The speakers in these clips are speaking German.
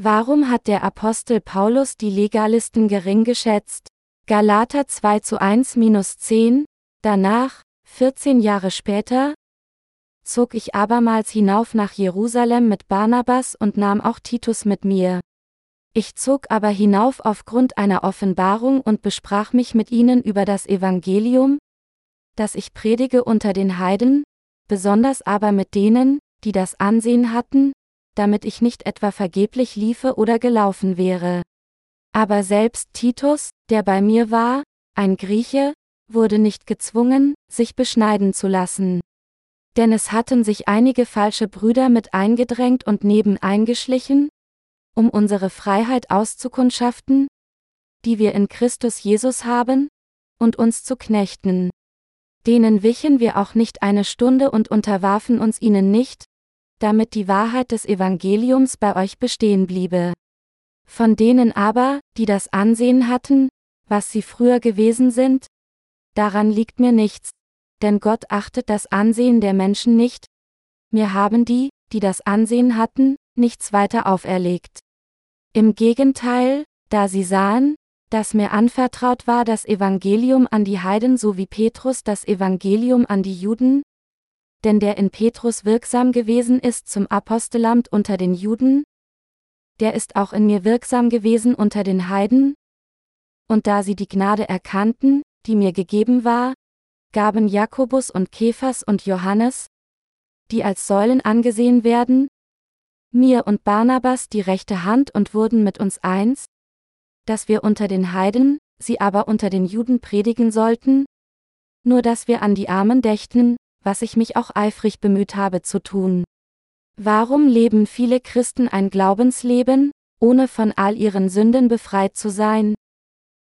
Warum hat der Apostel Paulus die Legalisten gering geschätzt? Galater 2 zu 1 minus 10, danach, 14 Jahre später, zog ich abermals hinauf nach Jerusalem mit Barnabas und nahm auch Titus mit mir. Ich zog aber hinauf aufgrund einer Offenbarung und besprach mich mit ihnen über das Evangelium, das ich predige unter den Heiden, besonders aber mit denen, die das Ansehen hatten, damit ich nicht etwa vergeblich liefe oder gelaufen wäre. Aber selbst Titus, der bei mir war, ein Grieche, wurde nicht gezwungen, sich beschneiden zu lassen. Denn es hatten sich einige falsche Brüder mit eingedrängt und neben eingeschlichen, um unsere Freiheit auszukundschaften, die wir in Christus Jesus haben, und uns zu knechten. Denen wichen wir auch nicht eine Stunde und unterwarfen uns ihnen nicht, damit die Wahrheit des Evangeliums bei euch bestehen bliebe. Von denen aber, die das Ansehen hatten, was sie früher gewesen sind, daran liegt mir nichts, denn Gott achtet das Ansehen der Menschen nicht, mir haben die, die das Ansehen hatten, nichts weiter auferlegt. Im Gegenteil, da sie sahen, dass mir anvertraut war das Evangelium an die Heiden so wie Petrus das Evangelium an die Juden, denn der in Petrus wirksam gewesen ist zum Apostelamt unter den Juden, der ist auch in mir wirksam gewesen unter den Heiden, und da sie die Gnade erkannten, die mir gegeben war, gaben Jakobus und Kephas und Johannes, die als Säulen angesehen werden, mir und Barnabas die rechte Hand und wurden mit uns eins, dass wir unter den Heiden, sie aber unter den Juden predigen sollten? Nur dass wir an die Armen dächten, was ich mich auch eifrig bemüht habe zu tun. Warum leben viele Christen ein Glaubensleben, ohne von all ihren Sünden befreit zu sein?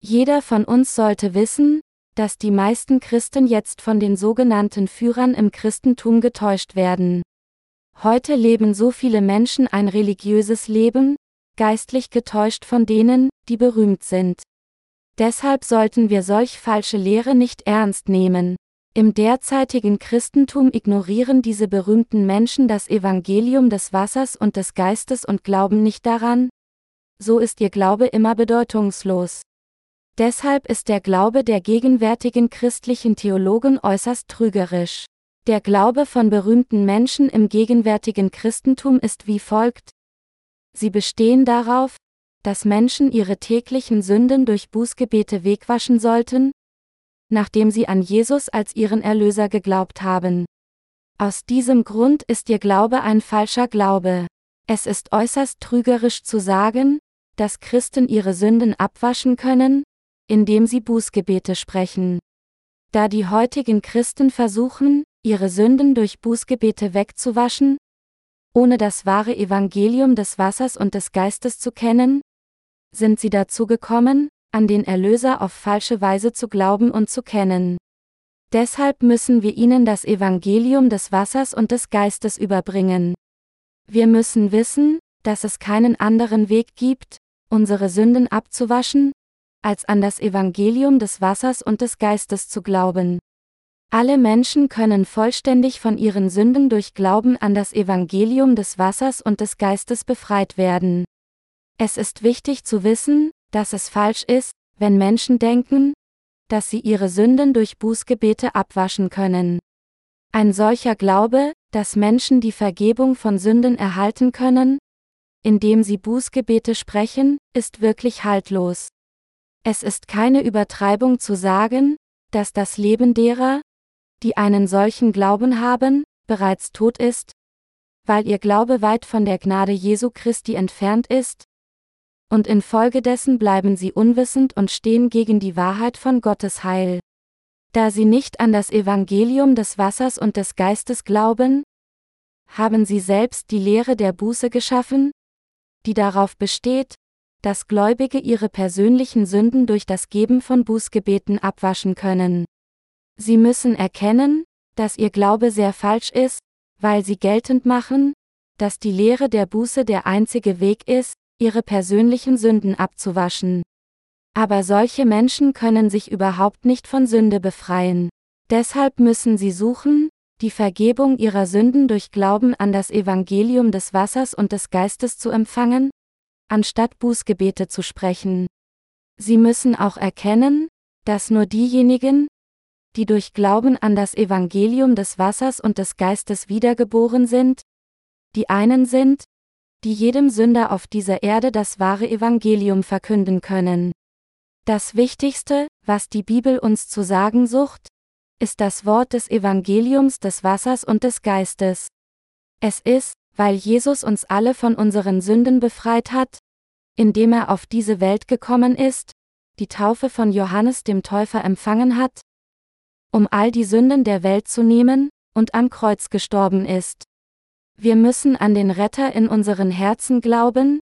Jeder von uns sollte wissen, dass die meisten Christen jetzt von den sogenannten Führern im Christentum getäuscht werden. Heute leben so viele Menschen ein religiöses Leben, geistlich getäuscht von denen, die berühmt sind. Deshalb sollten wir solch falsche Lehre nicht ernst nehmen. Im derzeitigen Christentum ignorieren diese berühmten Menschen das Evangelium des Wassers und des Geistes und glauben nicht daran? So ist ihr Glaube immer bedeutungslos. Deshalb ist der Glaube der gegenwärtigen christlichen Theologen äußerst trügerisch. Der Glaube von berühmten Menschen im gegenwärtigen Christentum ist wie folgt. Sie bestehen darauf, dass Menschen ihre täglichen Sünden durch Bußgebete wegwaschen sollten, nachdem sie an Jesus als ihren Erlöser geglaubt haben. Aus diesem Grund ist ihr Glaube ein falscher Glaube. Es ist äußerst trügerisch zu sagen, dass Christen ihre Sünden abwaschen können, indem sie Bußgebete sprechen. Da die heutigen Christen versuchen, ihre Sünden durch Bußgebete wegzuwaschen, ohne das wahre Evangelium des Wassers und des Geistes zu kennen, sind sie dazu gekommen, an den Erlöser auf falsche Weise zu glauben und zu kennen. Deshalb müssen wir ihnen das Evangelium des Wassers und des Geistes überbringen. Wir müssen wissen, dass es keinen anderen Weg gibt, unsere Sünden abzuwaschen, als an das Evangelium des Wassers und des Geistes zu glauben. Alle Menschen können vollständig von ihren Sünden durch Glauben an das Evangelium des Wassers und des Geistes befreit werden. Es ist wichtig zu wissen, dass es falsch ist, wenn Menschen denken, dass sie ihre Sünden durch Bußgebete abwaschen können. Ein solcher Glaube, dass Menschen die Vergebung von Sünden erhalten können, indem sie Bußgebete sprechen, ist wirklich haltlos. Es ist keine Übertreibung zu sagen, dass das Leben derer, die einen solchen Glauben haben, bereits tot ist, weil ihr Glaube weit von der Gnade Jesu Christi entfernt ist, und infolgedessen bleiben sie unwissend und stehen gegen die Wahrheit von Gottes Heil. Da sie nicht an das Evangelium des Wassers und des Geistes glauben, haben sie selbst die Lehre der Buße geschaffen, die darauf besteht, dass Gläubige ihre persönlichen Sünden durch das Geben von Bußgebeten abwaschen können. Sie müssen erkennen, dass ihr Glaube sehr falsch ist, weil sie geltend machen, dass die Lehre der Buße der einzige Weg ist, ihre persönlichen Sünden abzuwaschen. Aber solche Menschen können sich überhaupt nicht von Sünde befreien. Deshalb müssen sie suchen, die Vergebung ihrer Sünden durch Glauben an das Evangelium des Wassers und des Geistes zu empfangen, anstatt Bußgebete zu sprechen. Sie müssen auch erkennen, dass nur diejenigen, die durch Glauben an das Evangelium des Wassers und des Geistes wiedergeboren sind, die einen sind, die jedem Sünder auf dieser Erde das wahre Evangelium verkünden können. Das Wichtigste, was die Bibel uns zu sagen sucht, ist das Wort des Evangeliums des Wassers und des Geistes. Es ist, weil Jesus uns alle von unseren Sünden befreit hat, indem er auf diese Welt gekommen ist, die Taufe von Johannes dem Täufer empfangen hat, um all die Sünden der Welt zu nehmen, und am Kreuz gestorben ist. Wir müssen an den Retter in unseren Herzen glauben,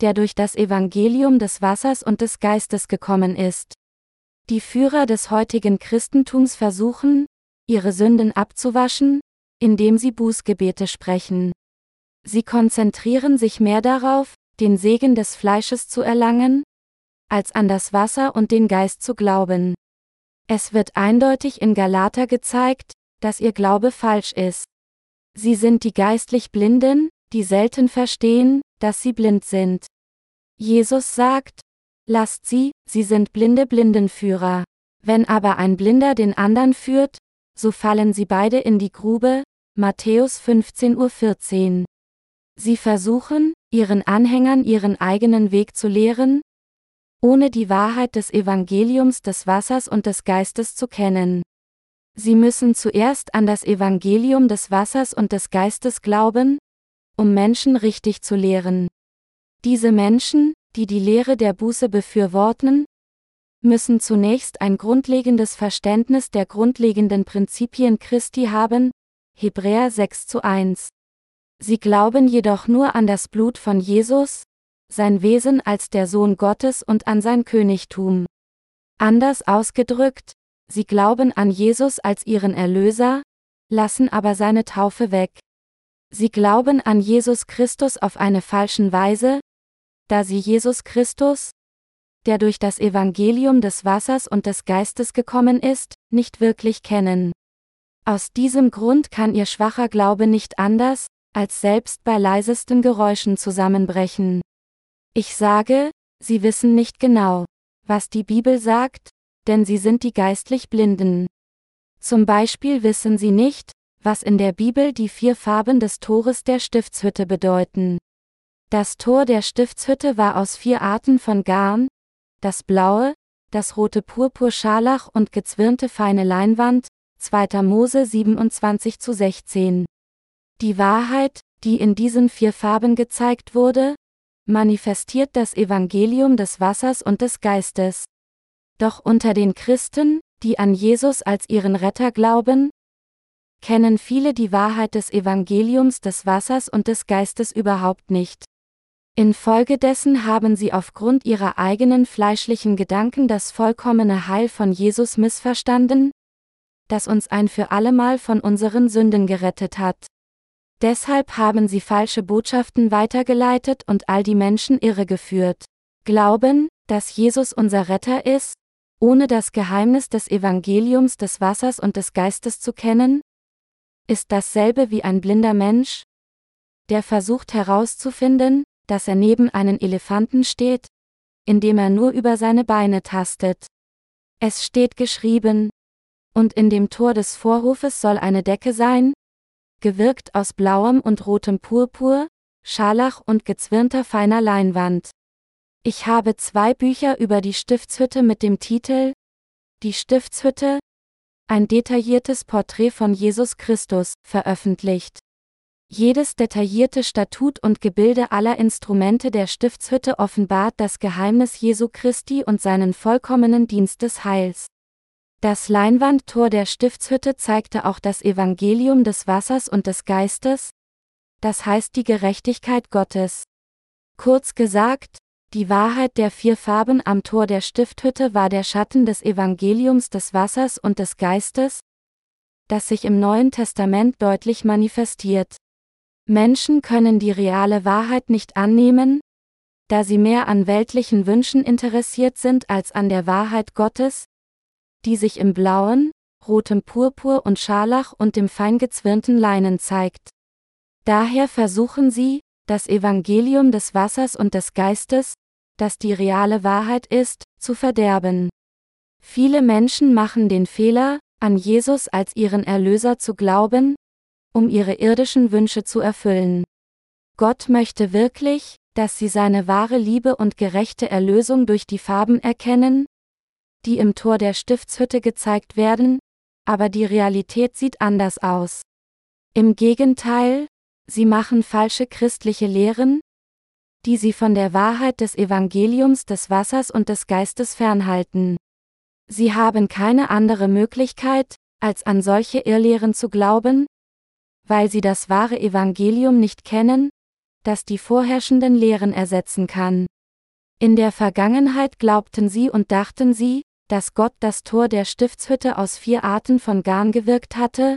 der durch das Evangelium des Wassers und des Geistes gekommen ist. Die Führer des heutigen Christentums versuchen, ihre Sünden abzuwaschen, indem sie Bußgebete sprechen. Sie konzentrieren sich mehr darauf, den Segen des Fleisches zu erlangen, als an das Wasser und den Geist zu glauben. Es wird eindeutig in Galater gezeigt, dass ihr Glaube falsch ist. Sie sind die geistlich Blinden, die selten verstehen, dass sie blind sind. Jesus sagt, lasst sie, sie sind blinde Blindenführer. Wenn aber ein Blinder den anderen führt, so fallen sie beide in die Grube, Matthäus 15.14 Uhr. Sie versuchen, ihren Anhängern ihren eigenen Weg zu lehren, ohne die Wahrheit des Evangeliums des Wassers und des Geistes zu kennen. Sie müssen zuerst an das Evangelium des Wassers und des Geistes glauben, um Menschen richtig zu lehren. Diese Menschen, die die Lehre der Buße befürworten, müssen zunächst ein grundlegendes Verständnis der grundlegenden Prinzipien Christi haben, Hebräer 6 zu 1. Sie glauben jedoch nur an das Blut von Jesus, sein Wesen als der Sohn Gottes und an sein Königtum. Anders ausgedrückt, Sie glauben an Jesus als ihren Erlöser, lassen aber seine Taufe weg. Sie glauben an Jesus Christus auf eine falschen Weise, da sie Jesus Christus, der durch das Evangelium des Wassers und des Geistes gekommen ist, nicht wirklich kennen. Aus diesem Grund kann ihr schwacher Glaube nicht anders, als selbst bei leisesten Geräuschen zusammenbrechen. Ich sage, sie wissen nicht genau, was die Bibel sagt, denn sie sind die geistlich Blinden. Zum Beispiel wissen sie nicht, was in der Bibel die vier Farben des Tores der Stiftshütte bedeuten. Das Tor der Stiftshütte war aus vier Arten von Garn, das blaue, das rote Purpurscharlach und gezwirnte feine Leinwand, 2. Mose 27 zu 16. Die Wahrheit, die in diesen vier Farben gezeigt wurde, manifestiert das Evangelium des Wassers und des Geistes. Doch unter den Christen, die an Jesus als ihren Retter glauben, kennen viele die Wahrheit des Evangeliums des Wassers und des Geistes überhaupt nicht. Infolgedessen haben sie aufgrund ihrer eigenen fleischlichen Gedanken das vollkommene Heil von Jesus missverstanden, das uns ein für allemal von unseren Sünden gerettet hat. Deshalb haben sie falsche Botschaften weitergeleitet und all die Menschen irregeführt. Glauben, dass Jesus unser Retter ist, ohne das Geheimnis des Evangeliums des Wassers und des Geistes zu kennen? Ist dasselbe wie ein blinder Mensch, der versucht herauszufinden, dass er neben einen Elefanten steht, indem er nur über seine Beine tastet. Es steht geschrieben, und in dem Tor des Vorhofes soll eine Decke sein, gewirkt aus blauem und rotem Purpur, Scharlach und gezwirnter feiner Leinwand. Ich habe zwei Bücher über die Stiftshütte mit dem Titel Die Stiftshütte, ein detailliertes Porträt von Jesus Christus, veröffentlicht. Jedes detaillierte Statut und Gebilde aller Instrumente der Stiftshütte offenbart das Geheimnis Jesu Christi und seinen vollkommenen Dienst des Heils. Das Leinwandtor der Stiftshütte zeigte auch das Evangelium des Wassers und des Geistes, das heißt die Gerechtigkeit Gottes. Kurz gesagt, die Wahrheit der vier Farben am Tor der Stifthütte war der Schatten des Evangeliums des Wassers und des Geistes, das sich im Neuen Testament deutlich manifestiert. Menschen können die reale Wahrheit nicht annehmen, da sie mehr an weltlichen Wünschen interessiert sind als an der Wahrheit Gottes, die sich im blauen, rotem Purpur und Scharlach und dem feingezwirnten Leinen zeigt. Daher versuchen sie, das Evangelium des Wassers und des Geistes, das die reale Wahrheit ist, zu verderben. Viele Menschen machen den Fehler, an Jesus als ihren Erlöser zu glauben, um ihre irdischen Wünsche zu erfüllen. Gott möchte wirklich, dass sie seine wahre Liebe und gerechte Erlösung durch die Farben erkennen, die im Tor der Stiftshütte gezeigt werden, aber die Realität sieht anders aus. Im Gegenteil, sie machen falsche christliche Lehren, die sie von der Wahrheit des Evangeliums des Wassers und des Geistes fernhalten. Sie haben keine andere Möglichkeit, als an solche Irrlehren zu glauben, weil sie das wahre Evangelium nicht kennen, das die vorherrschenden Lehren ersetzen kann. In der Vergangenheit glaubten sie und dachten sie, dass Gott das Tor der Stiftshütte aus vier Arten von Garn gewirkt hatte,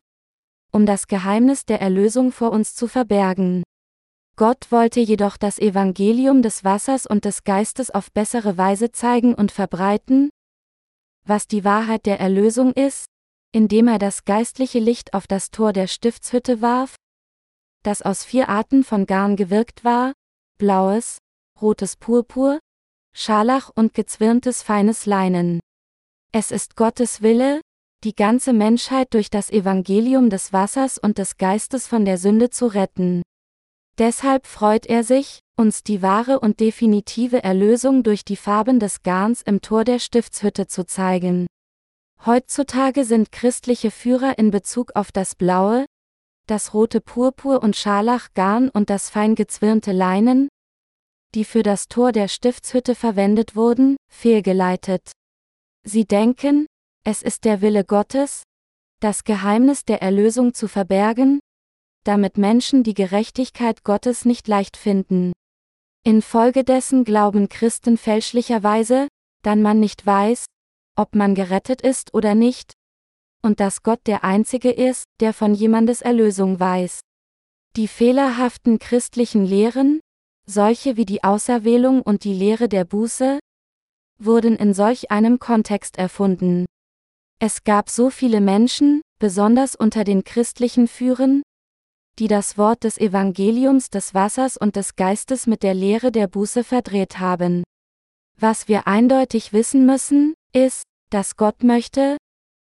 um das Geheimnis der Erlösung vor uns zu verbergen. Gott wollte jedoch das Evangelium des Wassers und des Geistes auf bessere Weise zeigen und verbreiten, was die Wahrheit der Erlösung ist, indem er das geistliche Licht auf das Tor der Stiftshütte warf, das aus vier Arten von Garn gewirkt war, blaues, rotes Purpur, Scharlach und gezwirntes feines Leinen. Es ist Gottes Wille, die ganze Menschheit durch das Evangelium des Wassers und des Geistes von der Sünde zu retten. Deshalb freut er sich, uns die wahre und definitive Erlösung durch die Farben des Garns im Tor der Stiftshütte zu zeigen. Heutzutage sind christliche Führer in Bezug auf das blaue, das rote Purpur und Scharlach Garn und das fein gezwirnte Leinen, die für das Tor der Stiftshütte verwendet wurden, fehlgeleitet. Sie denken, es ist der Wille Gottes, das Geheimnis der Erlösung zu verbergen, damit Menschen die Gerechtigkeit Gottes nicht leicht finden. Infolgedessen glauben Christen fälschlicherweise, dann man nicht weiß, ob man gerettet ist oder nicht, und dass Gott der Einzige ist, der von jemandes Erlösung weiß. Die fehlerhaften christlichen Lehren, solche wie die Auserwählung und die Lehre der Buße, wurden in solch einem Kontext erfunden. Es gab so viele Menschen, besonders unter den christlichen Führern, die das Wort des Evangeliums des Wassers und des Geistes mit der Lehre der Buße verdreht haben. Was wir eindeutig wissen müssen, ist, dass Gott möchte,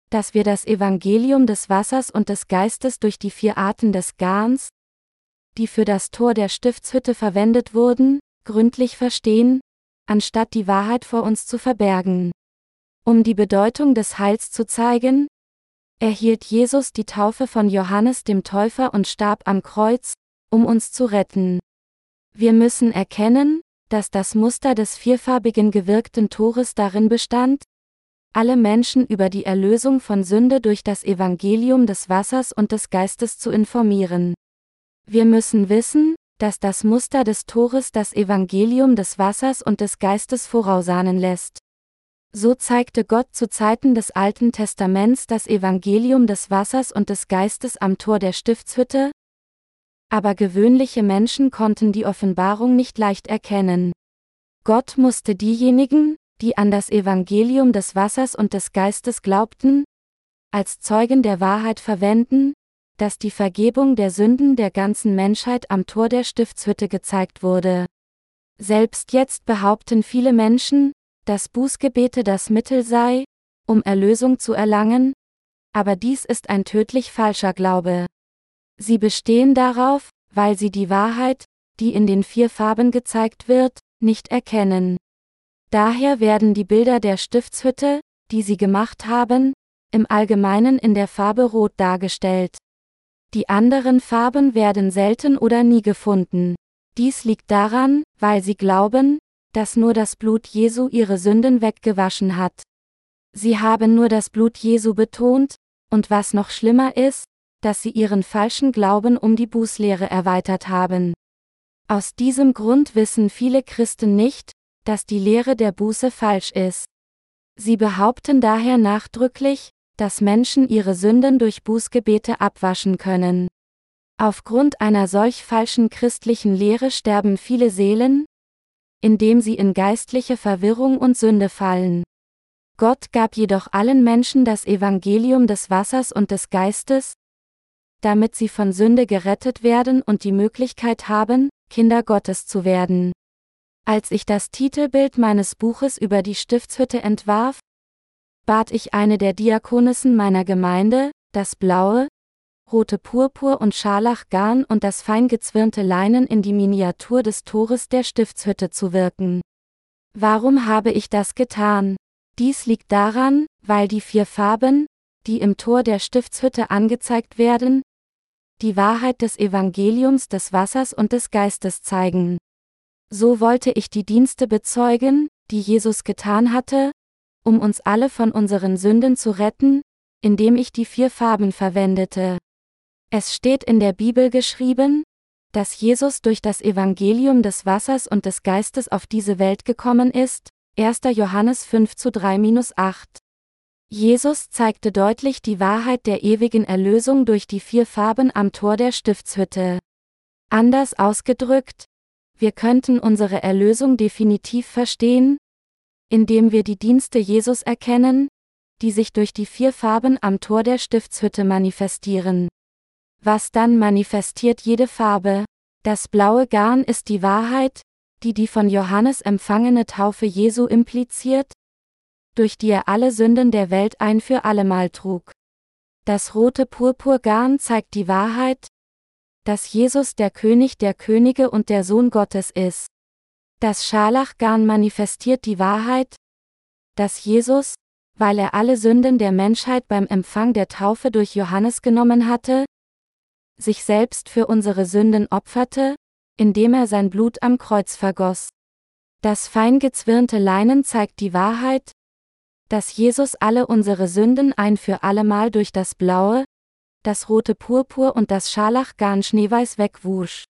dass wir das Evangelium des Wassers und des Geistes durch die vier Arten des Garns, die für das Tor der Stiftshütte verwendet wurden, gründlich verstehen, anstatt die Wahrheit vor uns zu verbergen. Um die Bedeutung des Heils zu zeigen, erhielt Jesus die Taufe von Johannes dem Täufer und starb am Kreuz, um uns zu retten. Wir müssen erkennen, dass das Muster des vierfarbigen gewirkten Tores darin bestand, alle Menschen über die Erlösung von Sünde durch das Evangelium des Wassers und des Geistes zu informieren. Wir müssen wissen, dass das Muster des Tores das Evangelium des Wassers und des Geistes vorausahnen lässt. So zeigte Gott zu Zeiten des Alten Testaments das Evangelium des Wassers und des Geistes am Tor der Stiftshütte, aber gewöhnliche Menschen konnten die Offenbarung nicht leicht erkennen. Gott musste diejenigen, die an das Evangelium des Wassers und des Geistes glaubten, als Zeugen der Wahrheit verwenden, dass die Vergebung der Sünden der ganzen Menschheit am Tor der Stiftshütte gezeigt wurde. Selbst jetzt behaupten viele Menschen, dass Bußgebete das Mittel sei, um Erlösung zu erlangen, aber dies ist ein tödlich falscher Glaube. Sie bestehen darauf, weil sie die Wahrheit, die in den vier Farben gezeigt wird, nicht erkennen. Daher werden die Bilder der Stiftshütte, die sie gemacht haben, im Allgemeinen in der Farbe Rot dargestellt. Die anderen Farben werden selten oder nie gefunden. Dies liegt daran, weil sie glauben, dass nur das Blut Jesu ihre Sünden weggewaschen hat. Sie haben nur das Blut Jesu betont, und was noch schlimmer ist, dass sie ihren falschen Glauben um die Bußlehre erweitert haben. Aus diesem Grund wissen viele Christen nicht, dass die Lehre der Buße falsch ist. Sie behaupten daher nachdrücklich, dass Menschen ihre Sünden durch Bußgebete abwaschen können. Aufgrund einer solch falschen christlichen Lehre sterben viele Seelen, indem sie in geistliche Verwirrung und Sünde fallen. Gott gab jedoch allen Menschen das Evangelium des Wassers und des Geistes, damit sie von Sünde gerettet werden und die Möglichkeit haben, Kinder Gottes zu werden. Als ich das Titelbild meines Buches über die Stiftshütte entwarf, bat ich eine der Diakonissen meiner Gemeinde, das blaue, rote Purpur und Scharlachgarn und das fein gezwirnte Leinen in die Miniatur des Tores der Stiftshütte zu wirken. Warum habe ich das getan? Dies liegt daran, weil die vier Farben, die im Tor der Stiftshütte angezeigt werden, die Wahrheit des Evangeliums des Wassers und des Geistes zeigen. So wollte ich die Dienste bezeugen, die Jesus getan hatte, um uns alle von unseren Sünden zu retten, indem ich die vier Farben verwendete. Es steht in der Bibel geschrieben, dass Jesus durch das Evangelium des Wassers und des Geistes auf diese Welt gekommen ist, 1. Johannes 5 zu 3-8. Jesus zeigte deutlich die Wahrheit der ewigen Erlösung durch die vier Farben am Tor der Stiftshütte. Anders ausgedrückt, wir könnten unsere Erlösung definitiv verstehen, indem wir die Dienste Jesus erkennen, die sich durch die vier Farben am Tor der Stiftshütte manifestieren. Was dann manifestiert jede Farbe? Das blaue Garn ist die Wahrheit, die die von Johannes empfangene Taufe Jesu impliziert, durch die er alle Sünden der Welt ein für allemal trug. Das rote Purpurgarn zeigt die Wahrheit, dass Jesus der König der Könige und der Sohn Gottes ist. Das Scharlachgarn manifestiert die Wahrheit, dass Jesus, weil er alle Sünden der Menschheit beim Empfang der Taufe durch Johannes genommen hatte, sich selbst für unsere Sünden opferte, indem er sein Blut am Kreuz vergoss. Das fein gezwirnte Leinen zeigt die Wahrheit, dass Jesus alle unsere Sünden ein für allemal durch das blaue, das rote Purpur und das Scharlachgarn schneeweiß wegwusch.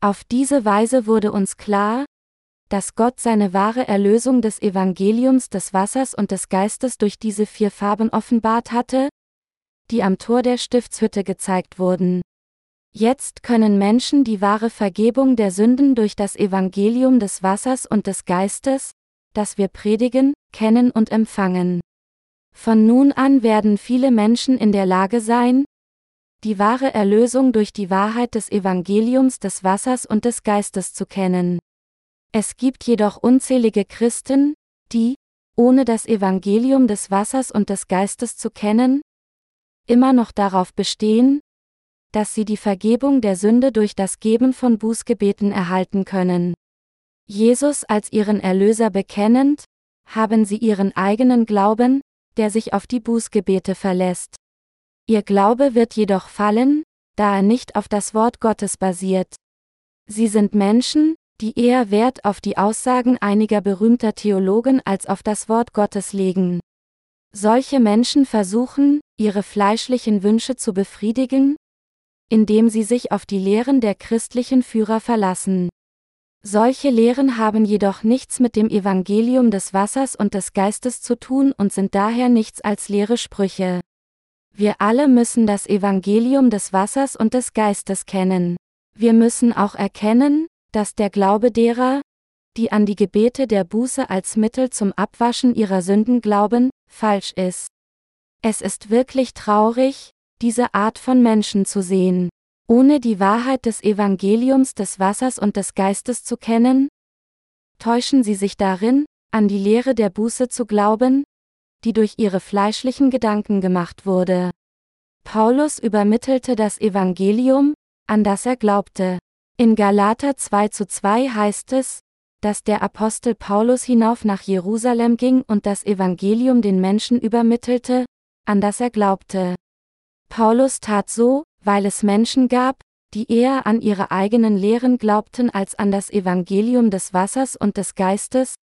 Auf diese Weise wurde uns klar, dass Gott seine wahre Erlösung des Evangeliums des Wassers und des Geistes durch diese vier Farben offenbart hatte, die am Tor der Stiftshütte gezeigt wurden. Jetzt können Menschen die wahre Vergebung der Sünden durch das Evangelium des Wassers und des Geistes, das wir predigen, kennen und empfangen. Von nun an werden viele Menschen in der Lage sein, die wahre Erlösung durch die Wahrheit des Evangeliums des Wassers und des Geistes zu kennen. Es gibt jedoch unzählige Christen, die, ohne das Evangelium des Wassers und des Geistes zu kennen, immer noch darauf bestehen, dass sie die Vergebung der Sünde durch das Geben von Bußgebeten erhalten können. Jesus als ihren Erlöser bekennend, haben sie ihren eigenen Glauben, der sich auf die Bußgebete verlässt. Ihr Glaube wird jedoch fallen, da er nicht auf das Wort Gottes basiert. Sie sind Menschen, die eher Wert auf die Aussagen einiger berühmter Theologen als auf das Wort Gottes legen. Solche Menschen versuchen, ihre fleischlichen Wünsche zu befriedigen, indem sie sich auf die Lehren der christlichen Führer verlassen. Solche Lehren haben jedoch nichts mit dem Evangelium des Wassers und des Geistes zu tun und sind daher nichts als leere Sprüche. Wir alle müssen das Evangelium des Wassers und des Geistes kennen. Wir müssen auch erkennen, dass der Glaube derer, die an die Gebete der Buße als Mittel zum Abwaschen ihrer Sünden glauben, falsch ist. Es ist wirklich traurig, diese Art von Menschen zu sehen. Ohne die Wahrheit des Evangeliums des Wassers und des Geistes zu kennen, täuschen sie sich darin, an die Lehre der Buße zu glauben, die durch ihre fleischlichen Gedanken gemacht wurde. Paulus übermittelte das Evangelium, an das er glaubte. In Galater 2 zu 2 heißt es, dass der Apostel Paulus hinauf nach Jerusalem ging und das Evangelium den Menschen übermittelte, an das er glaubte. Paulus tat so, weil es Menschen gab, die eher an ihre eigenen Lehren glaubten als an das Evangelium des Wassers und des Geistes,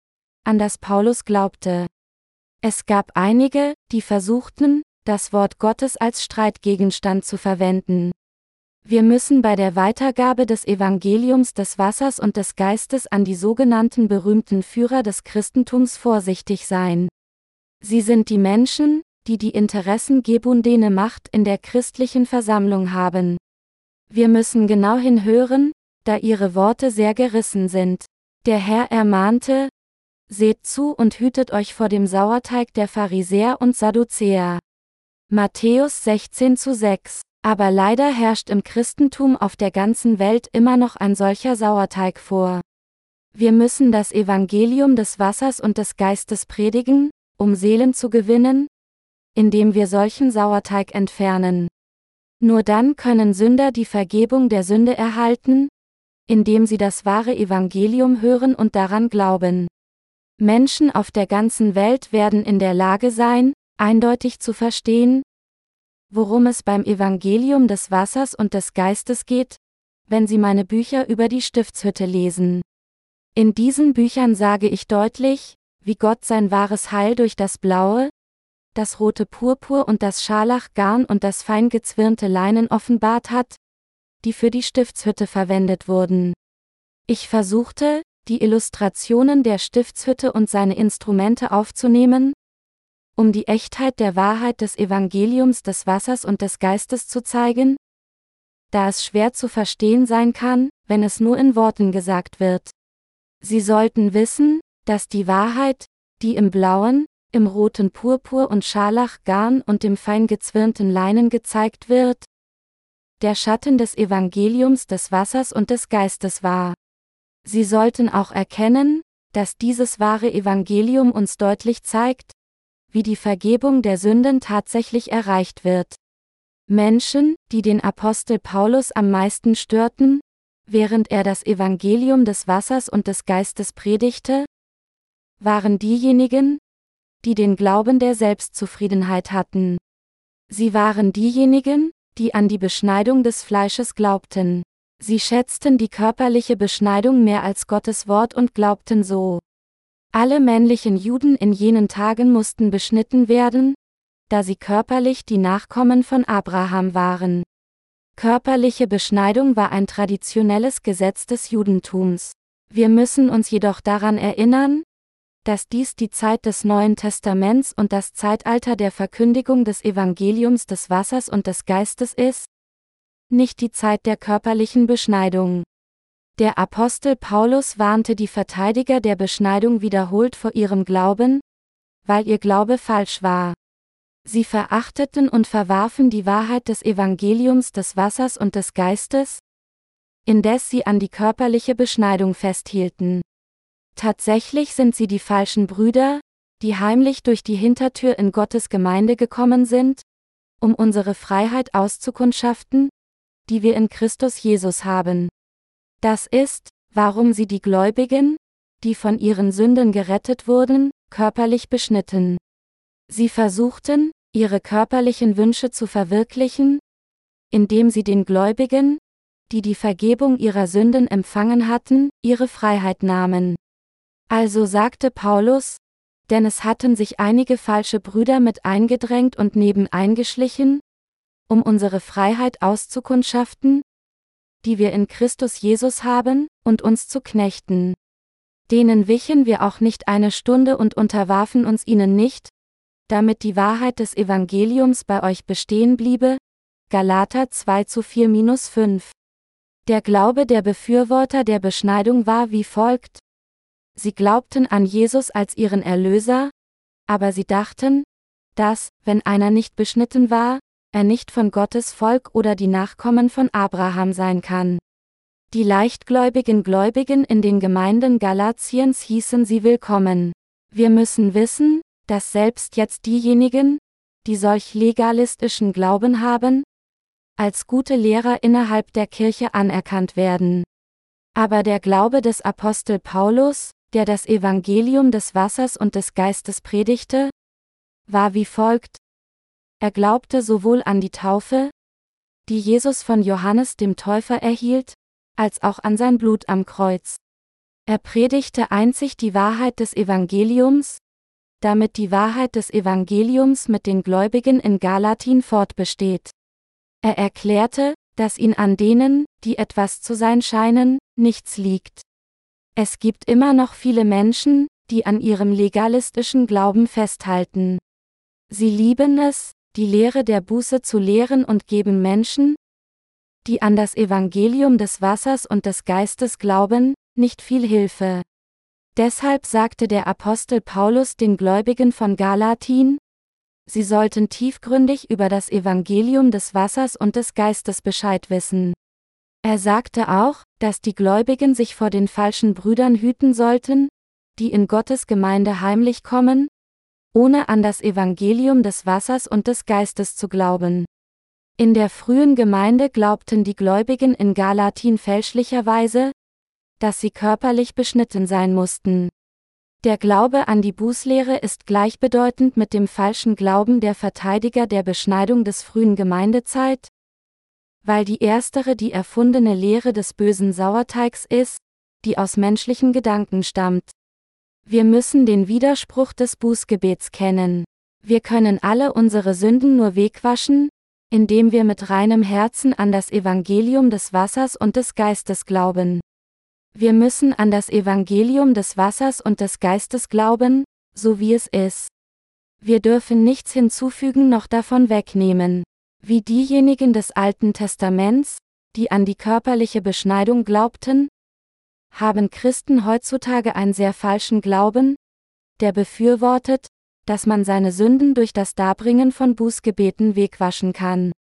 an das Paulus glaubte. Es gab einige, die versuchten, das Wort Gottes als Streitgegenstand zu verwenden. Wir müssen bei der Weitergabe des Evangeliums des Wassers und des Geistes an die sogenannten berühmten Führer des Christentums vorsichtig sein. Sie sind die Menschen, die die Interessen gebundene Macht in der christlichen Versammlung haben. Wir müssen genau hinhören, da ihre Worte sehr gerissen sind. Der Herr ermahnte, Seht zu und hütet euch vor dem Sauerteig der Pharisäer und Sadduzäer. Matthäus 16 zu 6 Aber leider herrscht im Christentum auf der ganzen Welt immer noch ein solcher Sauerteig vor. Wir müssen das Evangelium des Wassers und des Geistes predigen, um Seelen zu gewinnen, indem wir solchen Sauerteig entfernen. Nur dann können Sünder die Vergebung der Sünde erhalten, indem sie das wahre Evangelium hören und daran glauben. Menschen auf der ganzen Welt werden in der Lage sein, eindeutig zu verstehen, worum es beim Evangelium des Wassers und des Geistes geht, wenn Sie meine Bücher über die Stiftshütte lesen. In diesen Büchern sage ich deutlich, wie Gott sein wahres Heil durch das blaue, das rote Purpur und das Scharlachgarn und das fein gezwirnte Leinen offenbart hat, die für die Stiftshütte verwendet wurden. Ich versuchte, die Illustrationen der Stiftshütte und seine Instrumente aufzunehmen, um die Echtheit der Wahrheit des Evangeliums des Wassers und des Geistes zu zeigen? Da es schwer zu verstehen sein kann, wenn es nur in Worten gesagt wird. Sie sollten wissen, dass die Wahrheit, die im blauen, im roten Purpur und Scharlachgarn und dem fein gezwirnten Leinen gezeigt wird, der Schatten des Evangeliums des Wassers und des Geistes war. Sie sollten auch erkennen, dass dieses wahre Evangelium uns deutlich zeigt, wie die Vergebung der Sünden tatsächlich erreicht wird. Menschen, die den Apostel Paulus am meisten störten, während er das Evangelium des Wassers und des Geistes predigte, waren diejenigen, die den Glauben der Selbstzufriedenheit hatten. Sie waren diejenigen, die an die Beschneidung des Fleisches glaubten. Sie schätzten die körperliche Beschneidung mehr als Gottes Wort und glaubten so, alle männlichen Juden in jenen Tagen mussten beschnitten werden, da sie körperlich die Nachkommen von Abraham waren. Körperliche Beschneidung war ein traditionelles Gesetz des Judentums. Wir müssen uns jedoch daran erinnern, dass dies die Zeit des Neuen Testaments und das Zeitalter der Verkündigung des Evangeliums des Wassers und des Geistes ist, nicht die Zeit der körperlichen Beschneidung. Der Apostel Paulus warnte die Verteidiger der Beschneidung wiederholt vor ihrem Glauben, weil ihr Glaube falsch war. Sie verachteten und verwarfen die Wahrheit des Evangeliums des Wassers und des Geistes, indes sie an die körperliche Beschneidung festhielten. Tatsächlich sind sie die falschen Brüder, die heimlich durch die Hintertür in Gottes Gemeinde gekommen sind, um unsere Freiheit auszukundschaften, die wir in Christus Jesus haben. Das ist, warum sie die Gläubigen, die von ihren Sünden gerettet wurden, körperlich beschnitten. Sie versuchten, ihre körperlichen Wünsche zu verwirklichen, indem sie den Gläubigen, die die Vergebung ihrer Sünden empfangen hatten, ihre Freiheit nahmen. Also sagte Paulus, denn es hatten sich einige falsche Brüder mit eingedrängt und nebeneingeschlichen, um unsere Freiheit auszukundschaften, die wir in Christus Jesus haben, und uns zu knechten. Denen wichen wir auch nicht eine Stunde und unterwarfen uns ihnen nicht, damit die Wahrheit des Evangeliums bei euch bestehen bliebe. Galater 2 zu 4 5. Der Glaube der Befürworter der Beschneidung war wie folgt. Sie glaubten an Jesus als ihren Erlöser, aber sie dachten, dass, wenn einer nicht beschnitten war, er nicht von Gottes Volk oder die Nachkommen von Abraham sein kann. Die leichtgläubigen Gläubigen in den Gemeinden Galatiens hießen sie willkommen. Wir müssen wissen, dass selbst jetzt diejenigen, die solch legalistischen Glauben haben, als gute Lehrer innerhalb der Kirche anerkannt werden. Aber der Glaube des Apostel Paulus, der das Evangelium des Wassers und des Geistes predigte, war wie folgt, er glaubte sowohl an die Taufe, die Jesus von Johannes dem Täufer erhielt, als auch an sein Blut am Kreuz. Er predigte einzig die Wahrheit des Evangeliums, damit die Wahrheit des Evangeliums mit den Gläubigen in Galatin fortbesteht. Er erklärte, dass ihn an denen, die etwas zu sein scheinen, nichts liegt. Es gibt immer noch viele Menschen, die an ihrem legalistischen Glauben festhalten. Sie lieben es, die Lehre der Buße zu lehren und geben Menschen, die an das Evangelium des Wassers und des Geistes glauben, nicht viel Hilfe. Deshalb sagte der Apostel Paulus den Gläubigen von Galatin, sie sollten tiefgründig über das Evangelium des Wassers und des Geistes Bescheid wissen. Er sagte auch, dass die Gläubigen sich vor den falschen Brüdern hüten sollten, die in Gottes Gemeinde heimlich kommen, ohne an das Evangelium des Wassers und des Geistes zu glauben. In der frühen Gemeinde glaubten die Gläubigen in Galatin fälschlicherweise, dass sie körperlich beschnitten sein mussten. Der Glaube an die Bußlehre ist gleichbedeutend mit dem falschen Glauben der Verteidiger der Beschneidung des frühen Gemeindezeit, weil die erstere die erfundene Lehre des bösen Sauerteigs ist, die aus menschlichen Gedanken stammt. Wir müssen den Widerspruch des Bußgebets kennen. Wir können alle unsere Sünden nur wegwaschen, indem wir mit reinem Herzen an das Evangelium des Wassers und des Geistes glauben. Wir müssen an das Evangelium des Wassers und des Geistes glauben, so wie es ist. Wir dürfen nichts hinzufügen noch davon wegnehmen. Wie diejenigen des Alten Testaments, die an die körperliche Beschneidung glaubten, haben Christen heutzutage einen sehr falschen Glauben, der befürwortet, dass man seine Sünden durch das Darbringen von Bußgebeten wegwaschen kann.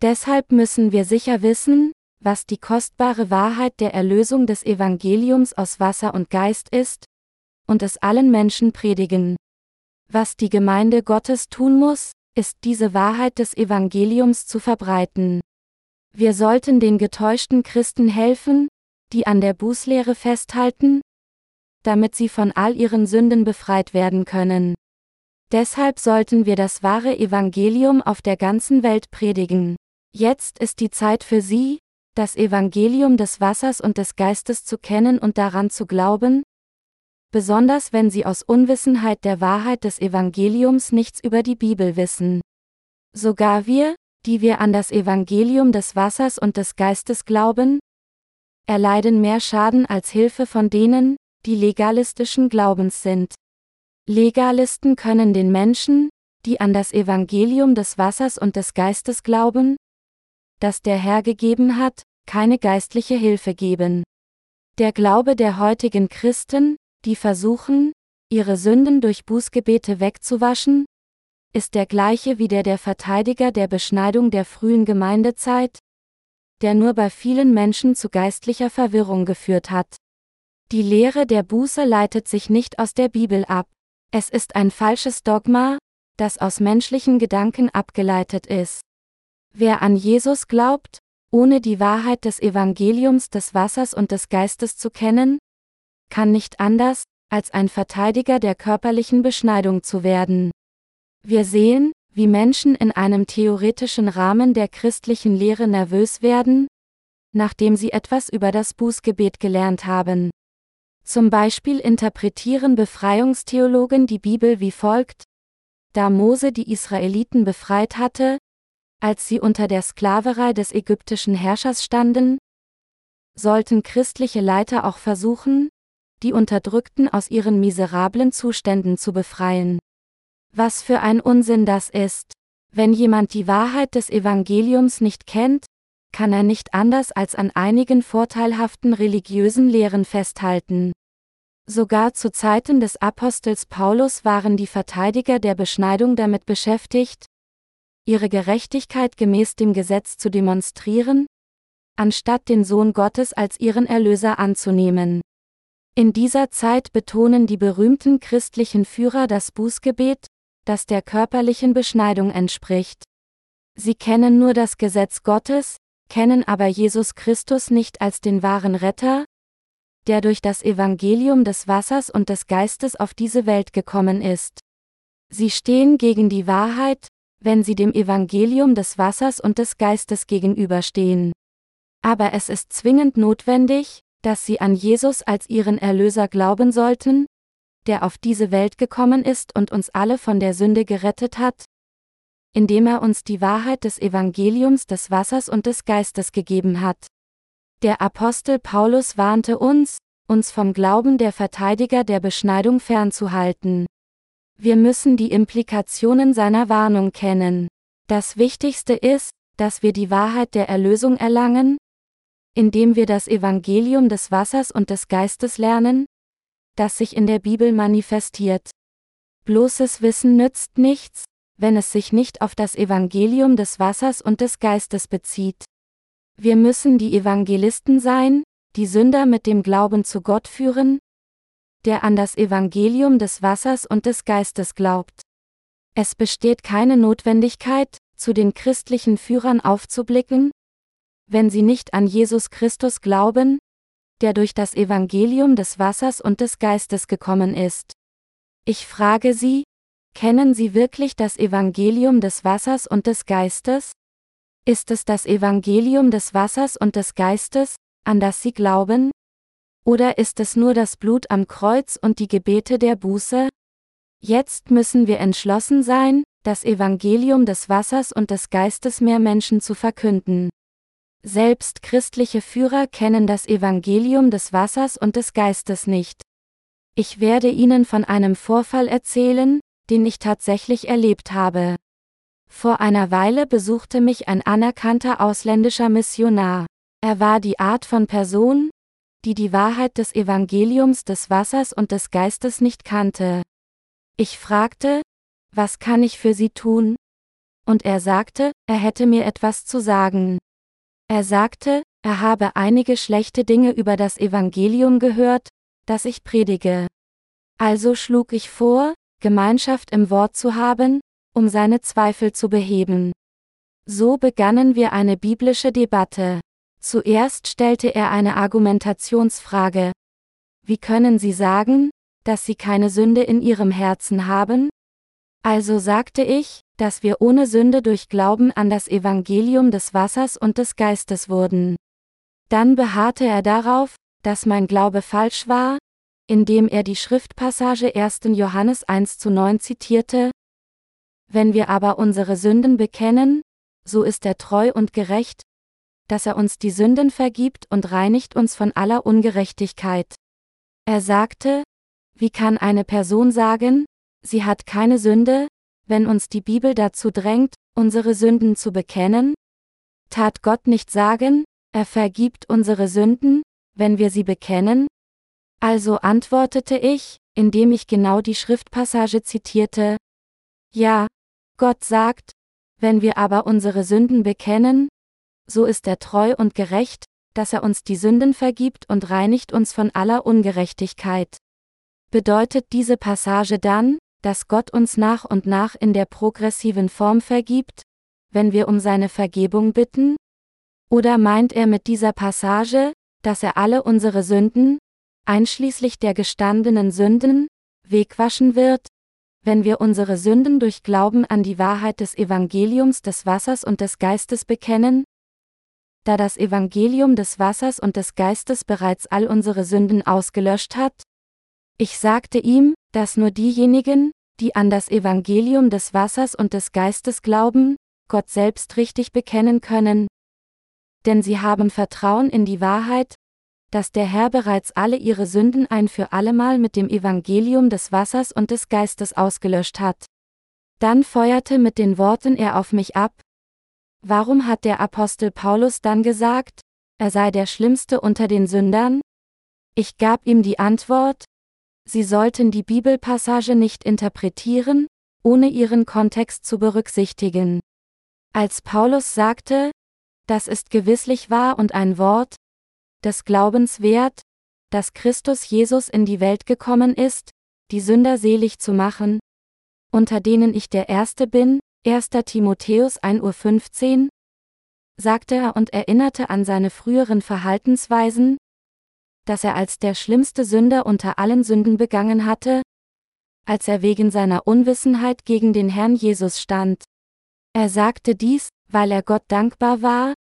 Deshalb müssen wir sicher wissen, was die kostbare Wahrheit der Erlösung des Evangeliums aus Wasser und Geist ist, und es allen Menschen predigen. Was die Gemeinde Gottes tun muss, ist diese Wahrheit des Evangeliums zu verbreiten. Wir sollten den getäuschten Christen helfen, die an der Bußlehre festhalten, damit sie von all ihren Sünden befreit werden können. Deshalb sollten wir das wahre Evangelium auf der ganzen Welt predigen. Jetzt ist die Zeit für Sie, das Evangelium des Wassers und des Geistes zu kennen und daran zu glauben? Besonders wenn sie aus Unwissenheit der Wahrheit des Evangeliums nichts über die Bibel wissen. Sogar wir, die wir an das Evangelium des Wassers und des Geistes glauben, erleiden mehr Schaden als Hilfe von denen, die legalistischen Glaubens sind. Legalisten können den Menschen, die an das Evangelium des Wassers und des Geistes glauben, das der Herr gegeben hat, keine geistliche Hilfe geben. Der Glaube der heutigen Christen, die versuchen, ihre Sünden durch Bußgebete wegzuwaschen, ist der gleiche wie der der Verteidiger der Beschneidung der frühen Gemeindezeit, der nur bei vielen Menschen zu geistlicher Verwirrung geführt hat. Die Lehre der Buße leitet sich nicht aus der Bibel ab. Es ist ein falsches Dogma, das aus menschlichen Gedanken abgeleitet ist. Wer an Jesus glaubt, ohne die Wahrheit des Evangeliums des Wassers und des Geistes zu kennen, kann nicht anders, als ein Verteidiger der körperlichen Beschneidung zu werden. Wir sehen, wie Menschen in einem theoretischen Rahmen der christlichen Lehre nervös werden, nachdem sie etwas über das Bußgebet gelernt haben. Zum Beispiel interpretieren Befreiungstheologen die Bibel wie folgt, da Mose die Israeliten befreit hatte, als sie unter der Sklaverei des ägyptischen Herrschers standen? Sollten christliche Leiter auch versuchen, die Unterdrückten aus ihren miserablen Zuständen zu befreien. Was für ein Unsinn das ist. Wenn jemand die Wahrheit des Evangeliums nicht kennt, kann er nicht anders als an einigen vorteilhaften religiösen Lehren festhalten. Sogar zu Zeiten des Apostels Paulus waren die Verteidiger der Beschneidung damit beschäftigt, ihre Gerechtigkeit gemäß dem Gesetz zu demonstrieren, anstatt den Sohn Gottes als ihren Erlöser anzunehmen. In dieser Zeit betonen die berühmten christlichen Führer das Bußgebet, das der körperlichen Beschneidung entspricht. Sie kennen nur das Gesetz Gottes, kennen aber Jesus Christus nicht als den wahren Retter, der durch das Evangelium des Wassers und des Geistes auf diese Welt gekommen ist. Sie stehen gegen die Wahrheit, wenn sie dem Evangelium des Wassers und des Geistes gegenüberstehen. Aber es ist zwingend notwendig, dass sie an Jesus als ihren Erlöser glauben sollten, der auf diese Welt gekommen ist und uns alle von der Sünde gerettet hat, indem er uns die Wahrheit des Evangeliums des Wassers und des Geistes gegeben hat. Der Apostel Paulus warnte uns, uns vom Glauben der Verteidiger der Beschneidung fernzuhalten. Wir müssen die Implikationen seiner Warnung kennen. Das Wichtigste ist, dass wir die Wahrheit der Erlösung erlangen, indem wir das Evangelium des Wassers und des Geistes lernen, das sich in der Bibel manifestiert. Bloßes Wissen nützt nichts, wenn es sich nicht auf das Evangelium des Wassers und des Geistes bezieht. Wir müssen die Evangelisten sein, die Sünder mit dem Glauben zu Gott führen, der an das Evangelium des Wassers und des Geistes glaubt. Es besteht keine Notwendigkeit, zu den christlichen Führern aufzublicken, wenn sie nicht an Jesus Christus glauben, der durch das Evangelium des Wassers und des Geistes gekommen ist. Ich frage Sie, kennen Sie wirklich das Evangelium des Wassers und des Geistes? Ist es das Evangelium des Wassers und des Geistes, an das Sie glauben? Oder ist es nur das Blut am Kreuz und die Gebete der Buße? Jetzt müssen wir entschlossen sein, das Evangelium des Wassers und des Geistes mehr Menschen zu verkünden. Selbst christliche Führer kennen das Evangelium des Wassers und des Geistes nicht. Ich werde Ihnen von einem Vorfall erzählen, den ich tatsächlich erlebt habe. Vor einer Weile besuchte mich ein anerkannter ausländischer Missionar. Er war die Art von Person, die die Wahrheit des Evangeliums des Wassers und des Geistes nicht kannte. Ich fragte, was kann ich für Sie tun? Und er sagte, er hätte mir etwas zu sagen. Er sagte, er habe einige schlechte Dinge über das Evangelium gehört, das ich predige. Also schlug ich vor, Gemeinschaft im Wort zu haben, um seine Zweifel zu beheben. So begannen wir eine biblische Debatte. Zuerst stellte er eine Argumentationsfrage. Wie können Sie sagen, dass Sie keine Sünde in Ihrem Herzen haben? Also sagte ich, dass wir ohne Sünde durch Glauben an das Evangelium des Wassers und des Geistes wurden. Dann beharrte er darauf, dass mein Glaube falsch war, indem er die Schriftpassage 1. Johannes 1 zu 9 zitierte. Wenn wir aber unsere Sünden bekennen, so ist er treu und gerecht, dass er uns die Sünden vergibt und reinigt uns von aller Ungerechtigkeit. Er sagte, wie kann eine Person sagen, sie hat keine Sünde, wenn uns die Bibel dazu drängt, unsere Sünden zu bekennen? Tat Gott nicht sagen, er vergibt unsere Sünden, wenn wir sie bekennen? Also antwortete ich, indem ich genau die Schriftpassage zitierte. Ja, Gott sagt, wenn wir aber unsere Sünden bekennen, so ist er treu und gerecht, dass er uns die Sünden vergibt und reinigt uns von aller Ungerechtigkeit. Bedeutet diese Passage dann, dass Gott uns nach und nach in der progressiven Form vergibt, wenn wir um seine Vergebung bitten? Oder meint er mit dieser Passage, dass er alle unsere Sünden, einschließlich der gestandenen Sünden, wegwaschen wird, wenn wir unsere Sünden durch Glauben an die Wahrheit des Evangeliums des Wassers und des Geistes bekennen? Da das Evangelium des Wassers und des Geistes bereits all unsere Sünden ausgelöscht hat? Ich sagte ihm, dass nur diejenigen, die an das Evangelium des Wassers und des Geistes glauben, Gott selbst richtig bekennen können. Denn sie haben Vertrauen in die Wahrheit, dass der Herr bereits alle ihre Sünden ein für allemal mit dem Evangelium des Wassers und des Geistes ausgelöscht hat. Dann feuerte mit den Worten er auf mich ab. Warum hat der Apostel Paulus dann gesagt, er sei der Schlimmste unter den Sündern? Ich gab ihm die Antwort, Sie sollten die Bibelpassage nicht interpretieren, ohne ihren Kontext zu berücksichtigen. Als Paulus sagte, das ist gewisslich wahr und ein Wort, des Glaubens wert, dass Christus Jesus in die Welt gekommen ist, die Sünder selig zu machen, unter denen ich der Erste bin, 1. Timotheus 1.15 Uhr, sagte er und erinnerte an seine früheren Verhaltensweisen, dass er als der schlimmste Sünder unter allen Sünden begangen hatte, als er wegen seiner Unwissenheit gegen den Herrn Jesus stand. Er sagte dies, weil er Gott dankbar war,